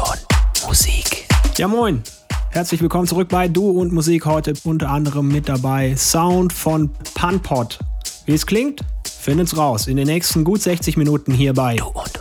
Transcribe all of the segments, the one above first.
und Musik. Ja, moin. Herzlich willkommen zurück bei Du und Musik. Heute unter anderem mit dabei Sound von Punpot. Wie es klingt, findet's raus in den nächsten gut 60 Minuten hier bei Du und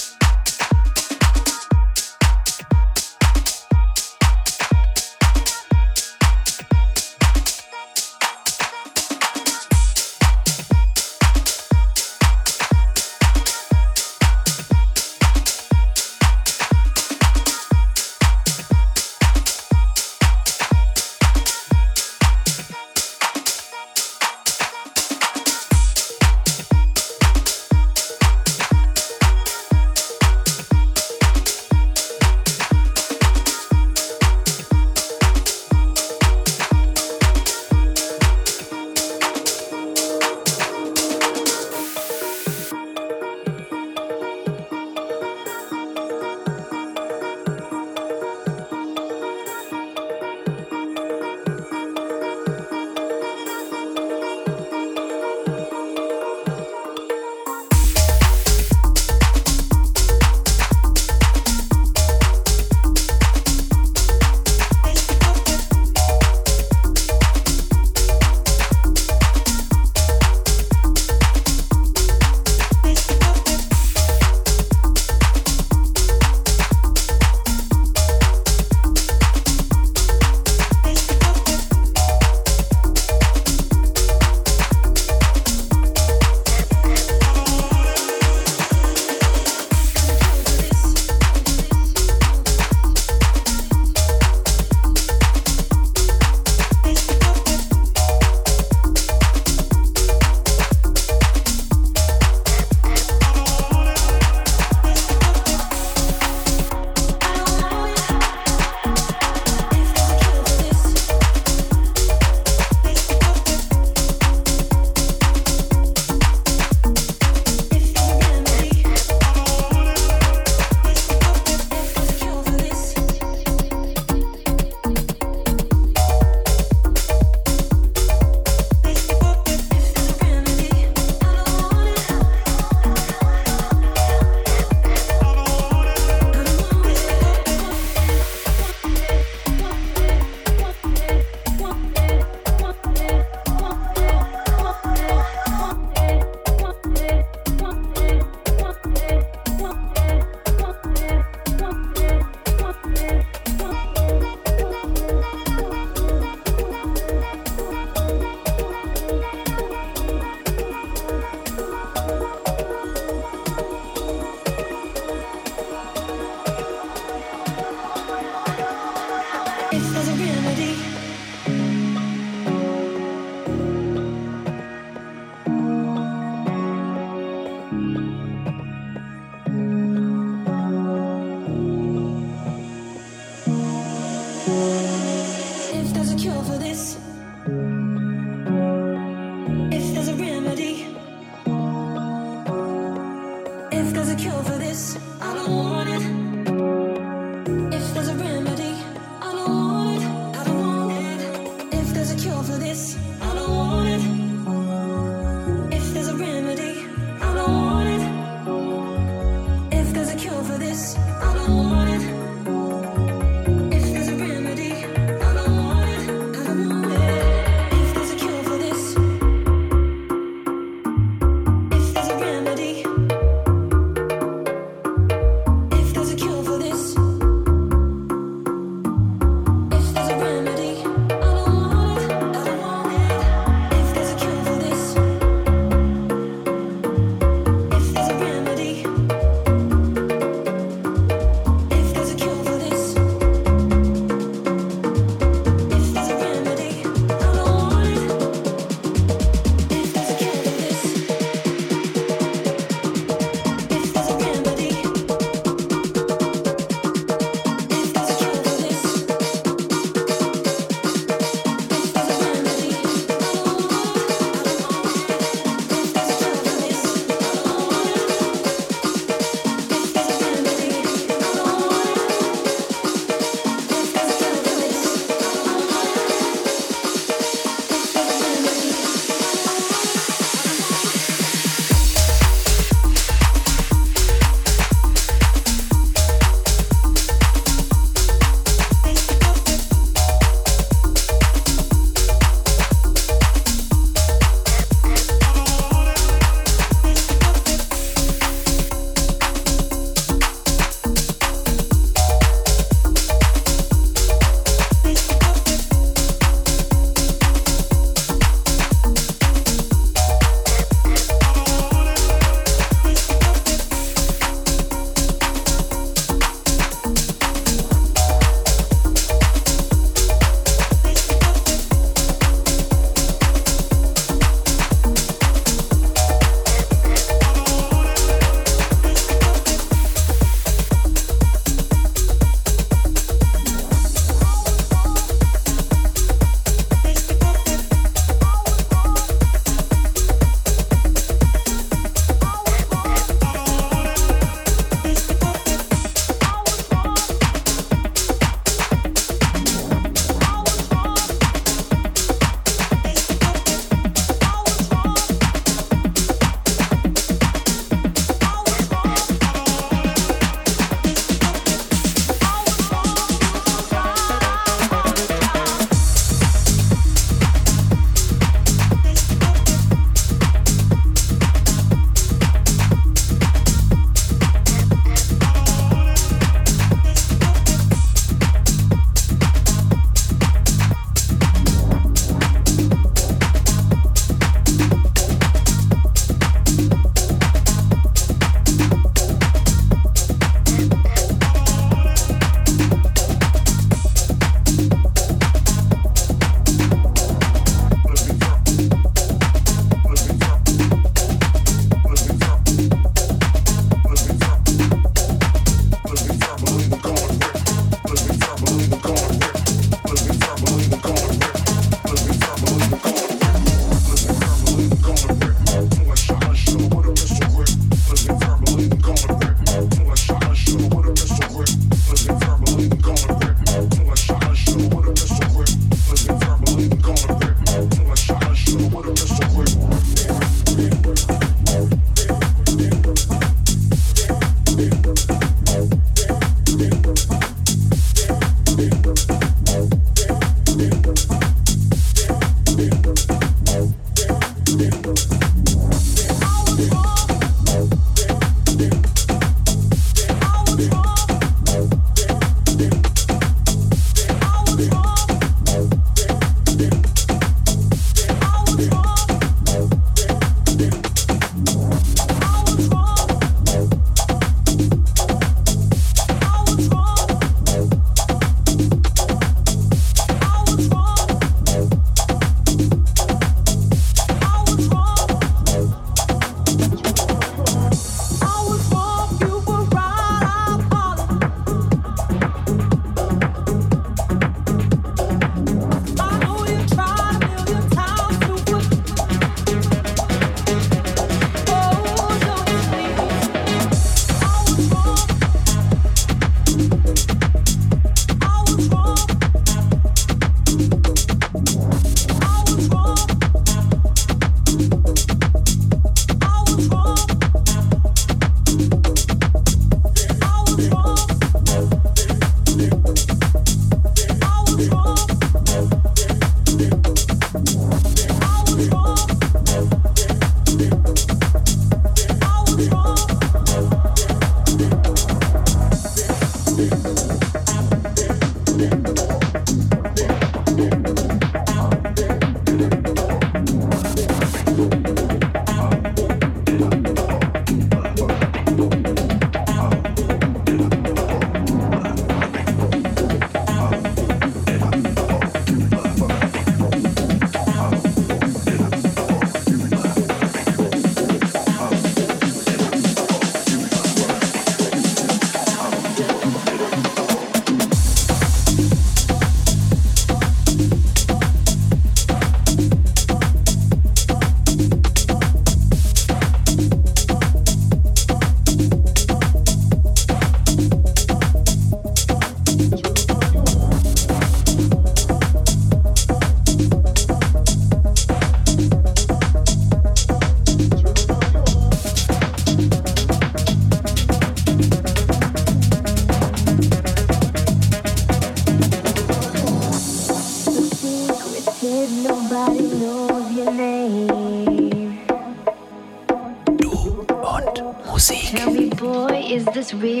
we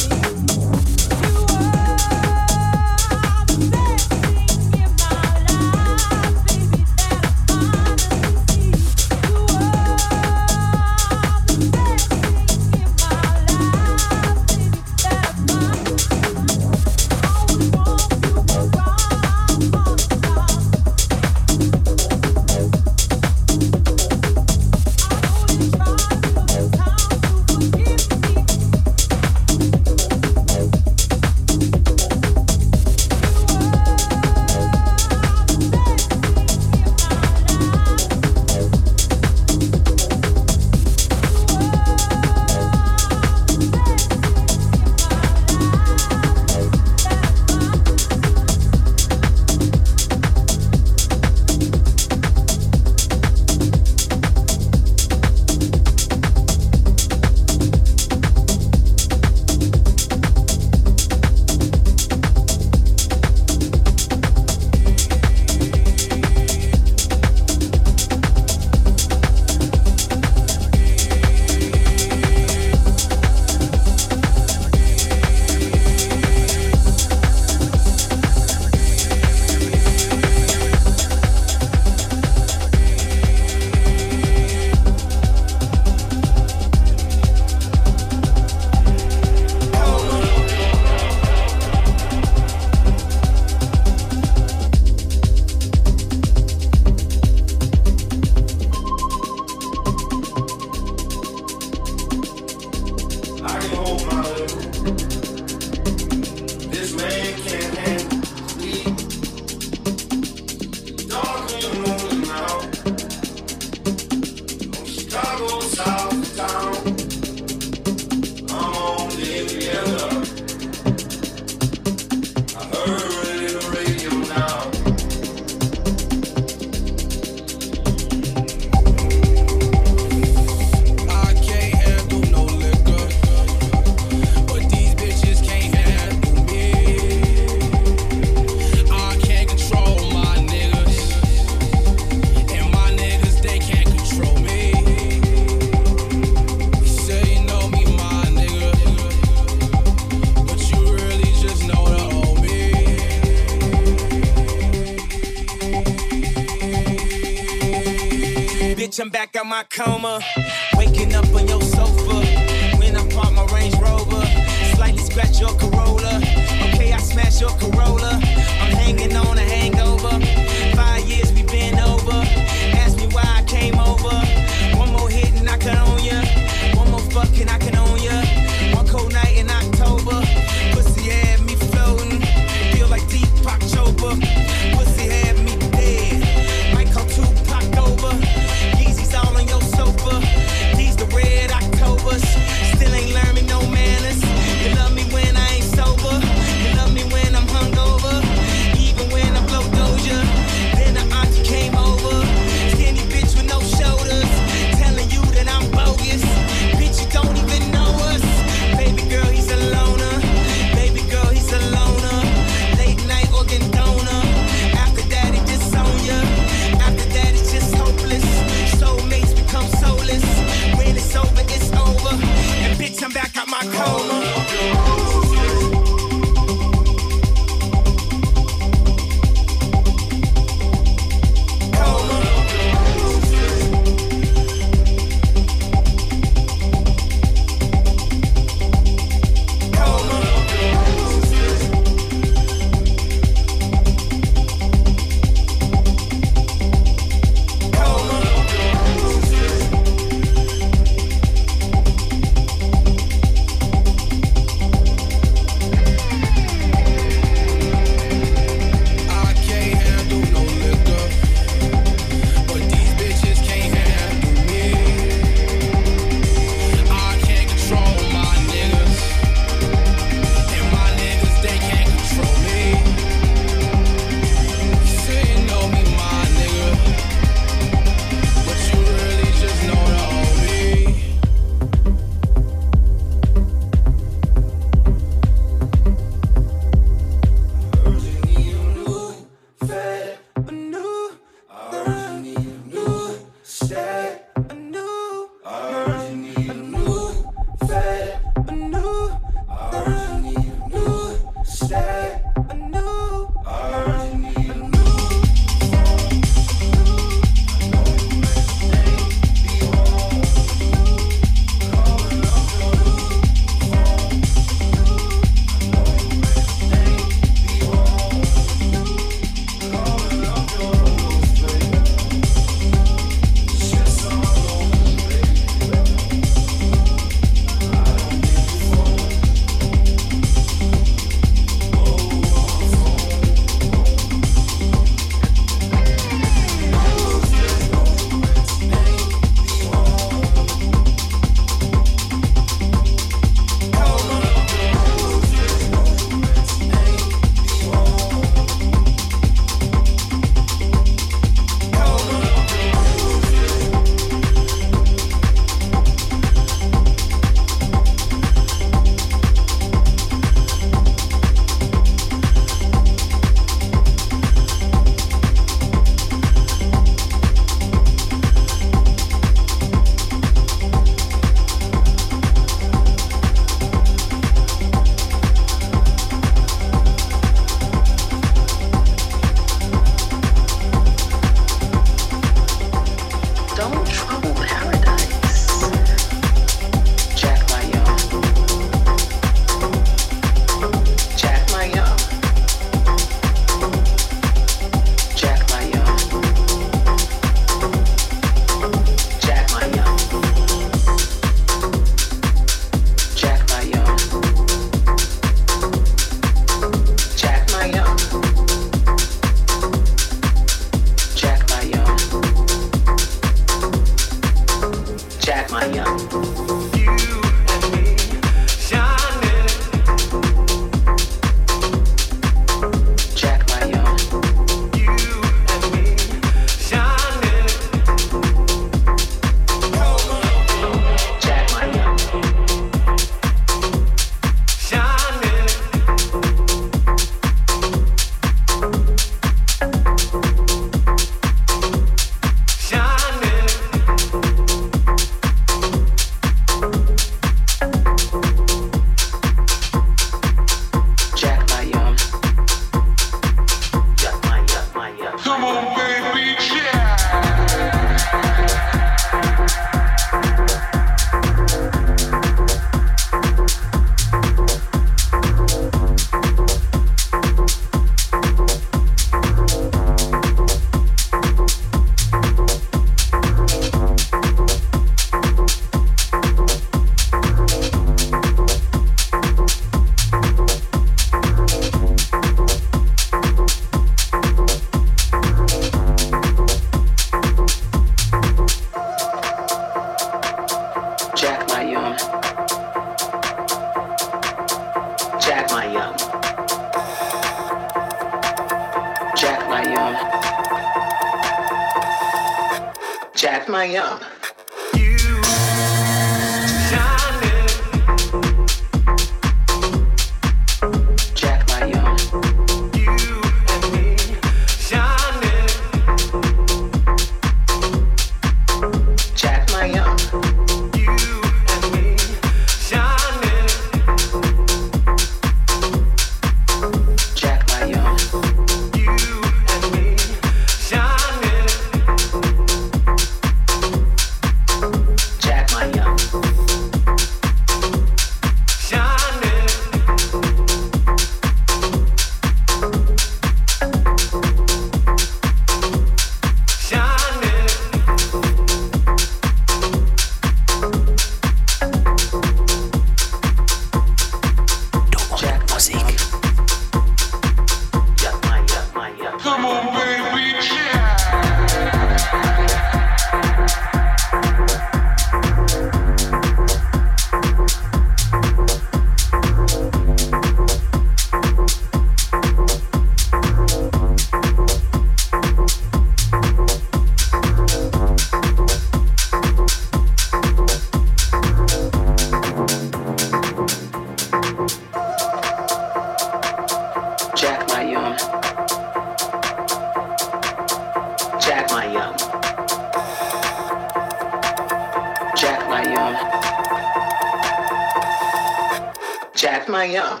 That's my yum.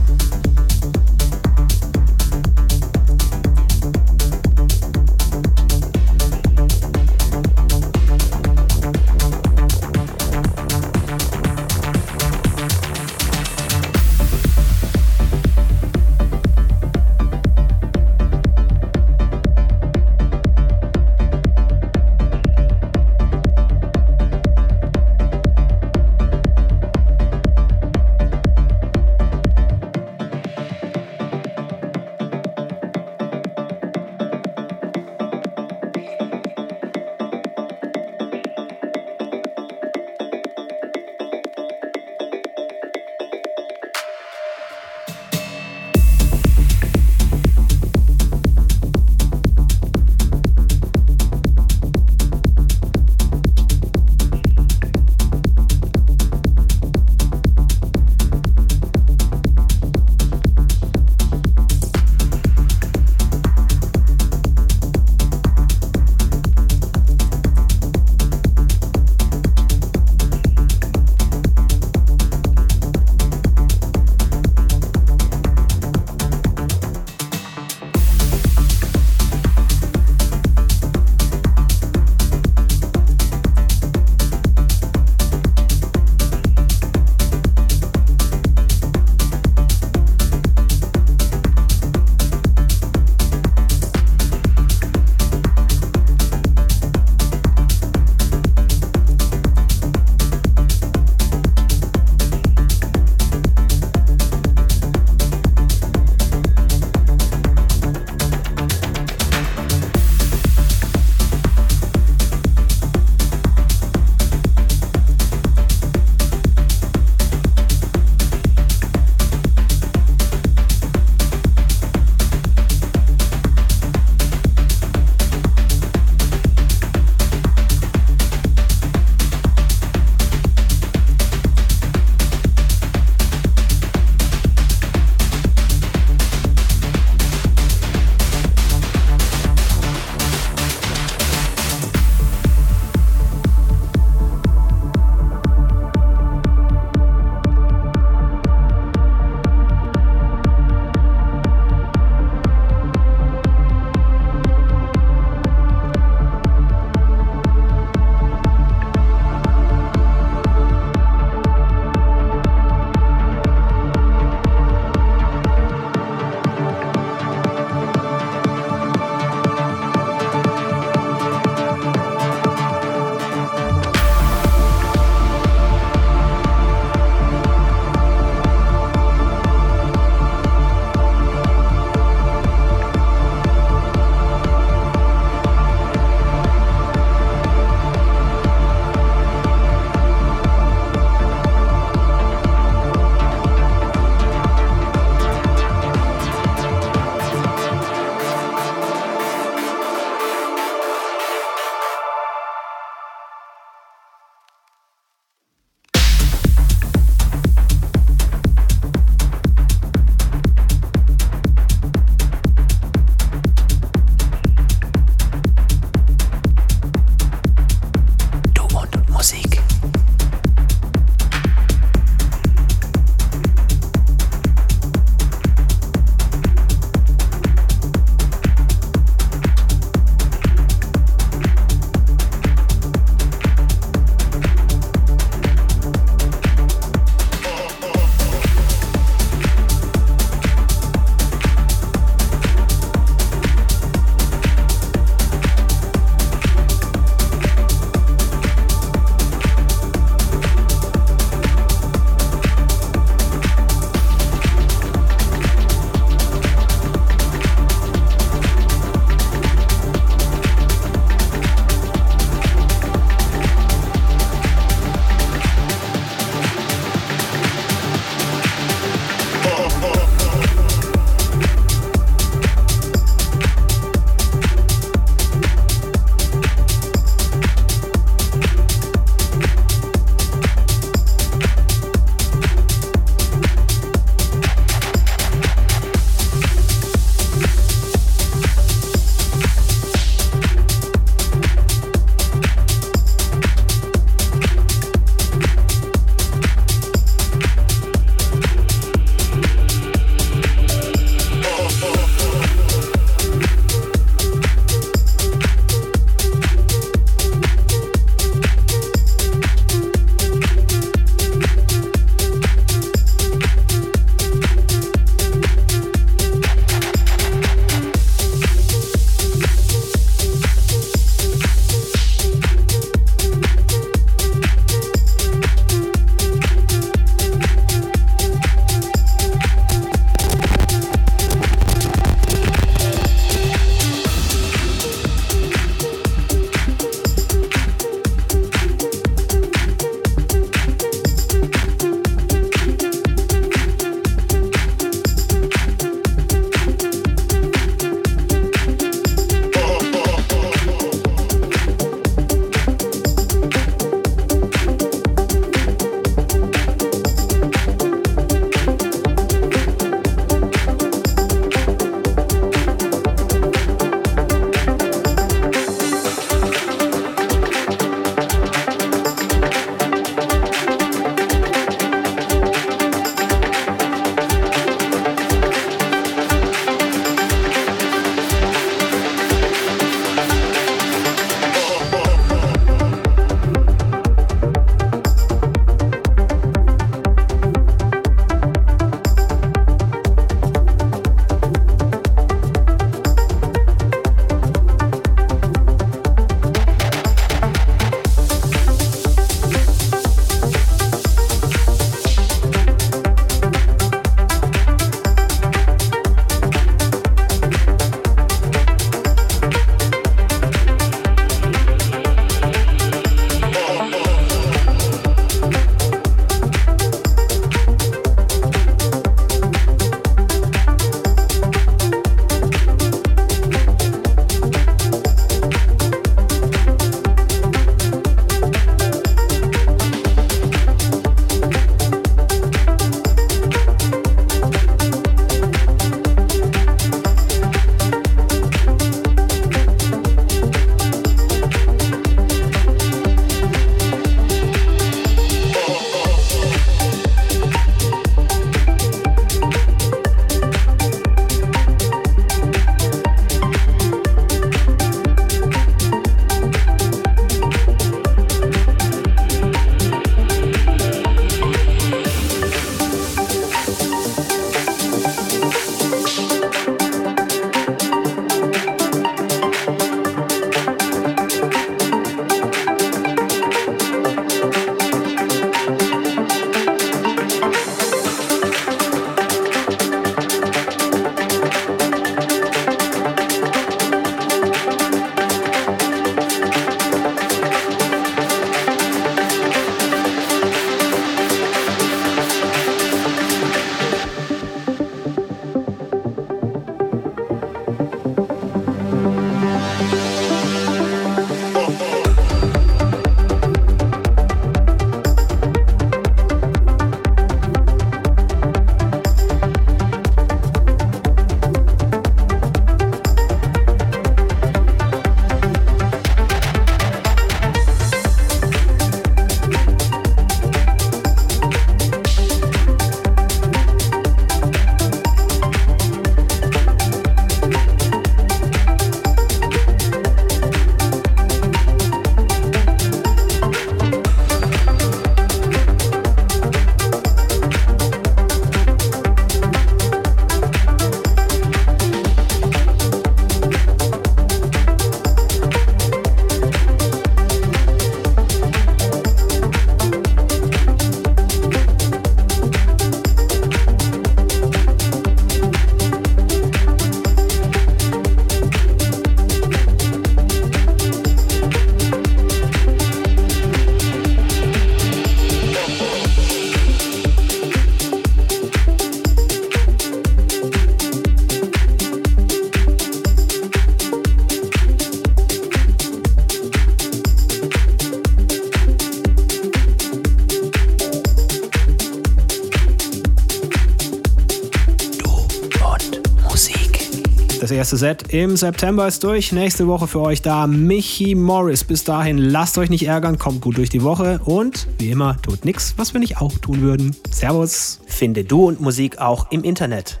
Erste Set im September ist durch. Nächste Woche für euch da Michi Morris. Bis dahin lasst euch nicht ärgern, kommt gut durch die Woche und wie immer tut nichts, was wir nicht auch tun würden. Servus. Finde Du und Musik auch im Internet.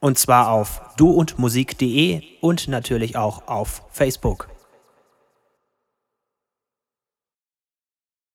Und zwar auf duundmusik.de und natürlich auch auf Facebook.